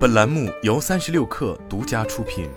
本栏目由三十六氪独家出品。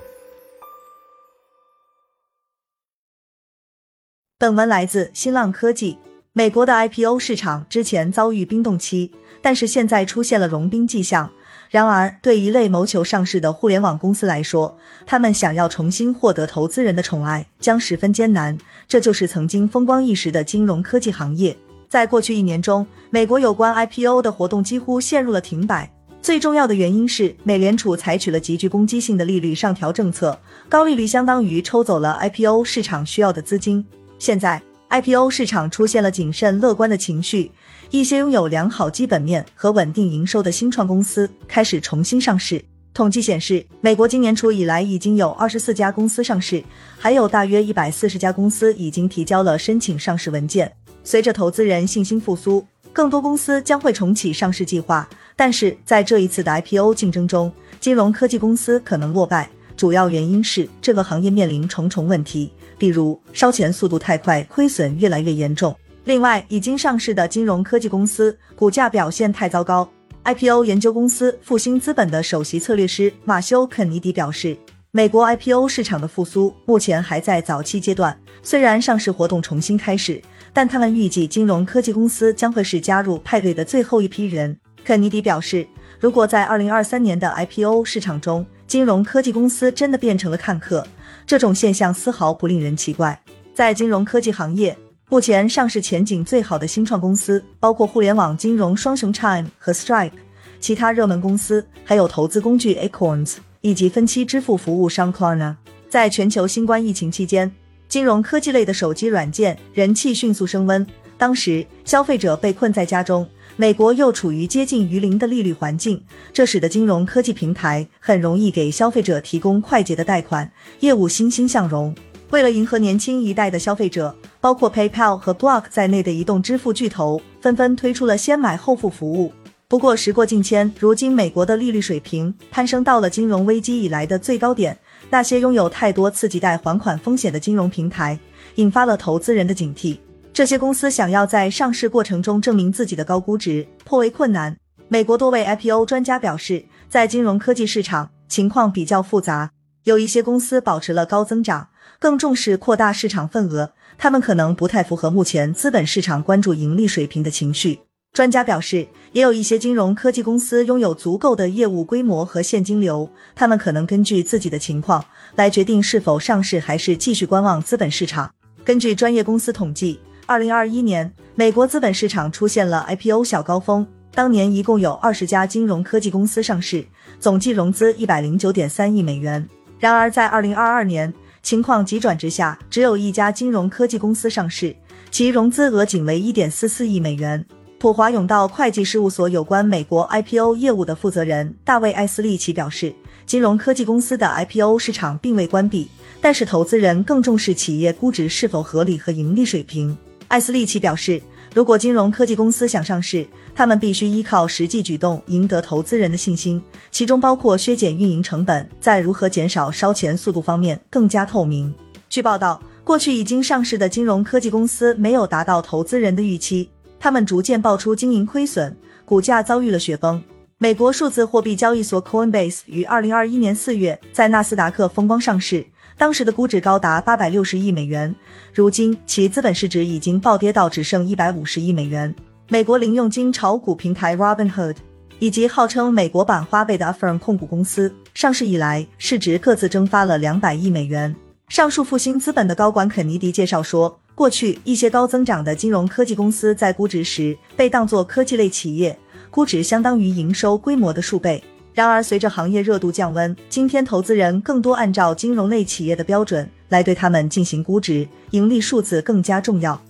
本文来自新浪科技。美国的 IPO 市场之前遭遇冰冻期，但是现在出现了融冰迹象。然而，对一类谋求上市的互联网公司来说，他们想要重新获得投资人的宠爱将十分艰难。这就是曾经风光一时的金融科技行业。在过去一年中，美国有关 IPO 的活动几乎陷入了停摆。最重要的原因是，美联储采取了极具攻击性的利率上调政策，高利率相当于抽走了 IPO 市场需要的资金。现在，IPO 市场出现了谨慎乐观的情绪，一些拥有良好基本面和稳定营收的新创公司开始重新上市。统计显示，美国今年初以来已经有二十四家公司上市，还有大约一百四十家公司已经提交了申请上市文件。随着投资人信心复苏，更多公司将会重启上市计划。但是在这一次的 IPO 竞争中，金融科技公司可能落败，主要原因是这个行业面临重重问题，比如烧钱速度太快，亏损越来越严重。另外，已经上市的金融科技公司股价表现太糟糕。IPO 研究公司复兴资本的首席策略师马修·肯尼迪表示，美国 IPO 市场的复苏目前还在早期阶段，虽然上市活动重新开始。但他们预计，金融科技公司将会是加入派对的最后一批人。肯尼迪表示，如果在二零二三年的 IPO 市场中，金融科技公司真的变成了看客，这种现象丝毫不令人奇怪。在金融科技行业，目前上市前景最好的新创公司包括互联网金融双雄 Chime 和 Stripe，其他热门公司还有投资工具 Acorns 以及分期支付服务商 Klarna。在全球新冠疫情期间。金融科技类的手机软件人气迅速升温。当时消费者被困在家中，美国又处于接近于零的利率环境，这使得金融科技平台很容易给消费者提供快捷的贷款，业务欣欣向荣。为了迎合年轻一代的消费者，包括 PayPal 和 Block 在内的移动支付巨头纷纷推出了先买后付服务。不过时过境迁，如今美国的利率水平攀升到了金融危机以来的最高点。那些拥有太多次级贷还款风险的金融平台，引发了投资人的警惕。这些公司想要在上市过程中证明自己的高估值，颇为困难。美国多位 IPO 专家表示，在金融科技市场情况比较复杂，有一些公司保持了高增长，更重视扩大市场份额，他们可能不太符合目前资本市场关注盈利水平的情绪。专家表示，也有一些金融科技公司拥有足够的业务规模和现金流，他们可能根据自己的情况来决定是否上市，还是继续观望资本市场。根据专业公司统计，二零二一年美国资本市场出现了 IPO 小高峰，当年一共有二十家金融科技公司上市，总计融资一百零九点三亿美元。然而，在二零二二年，情况急转直下，只有一家金融科技公司上市，其融资额仅为一点四四亿美元。普华永道会计事务所有关美国 IPO 业务的负责人大卫·艾斯利奇表示，金融科技公司的 IPO 市场并未关闭，但是投资人更重视企业估值是否合理和盈利水平。艾斯利奇表示，如果金融科技公司想上市，他们必须依靠实际举动赢得投资人的信心，其中包括削减运营成本，在如何减少烧钱速度方面更加透明。据报道，过去已经上市的金融科技公司没有达到投资人的预期。他们逐渐爆出经营亏损，股价遭遇了雪崩。美国数字货币交易所 Coinbase 于二零二一年四月在纳斯达克风光上市，当时的估值高达八百六十亿美元，如今其资本市值已经暴跌到只剩一百五十亿美元。美国零用金炒股平台 Robinhood 以及号称美国版花呗的 Affirm 控股公司上市以来，市值各自蒸发了两百亿美元。上述复兴资本的高管肯尼迪介绍说。过去一些高增长的金融科技公司在估值时被当作科技类企业，估值相当于营收规模的数倍。然而，随着行业热度降温，今天投资人更多按照金融类企业的标准来对他们进行估值，盈利数字更加重要。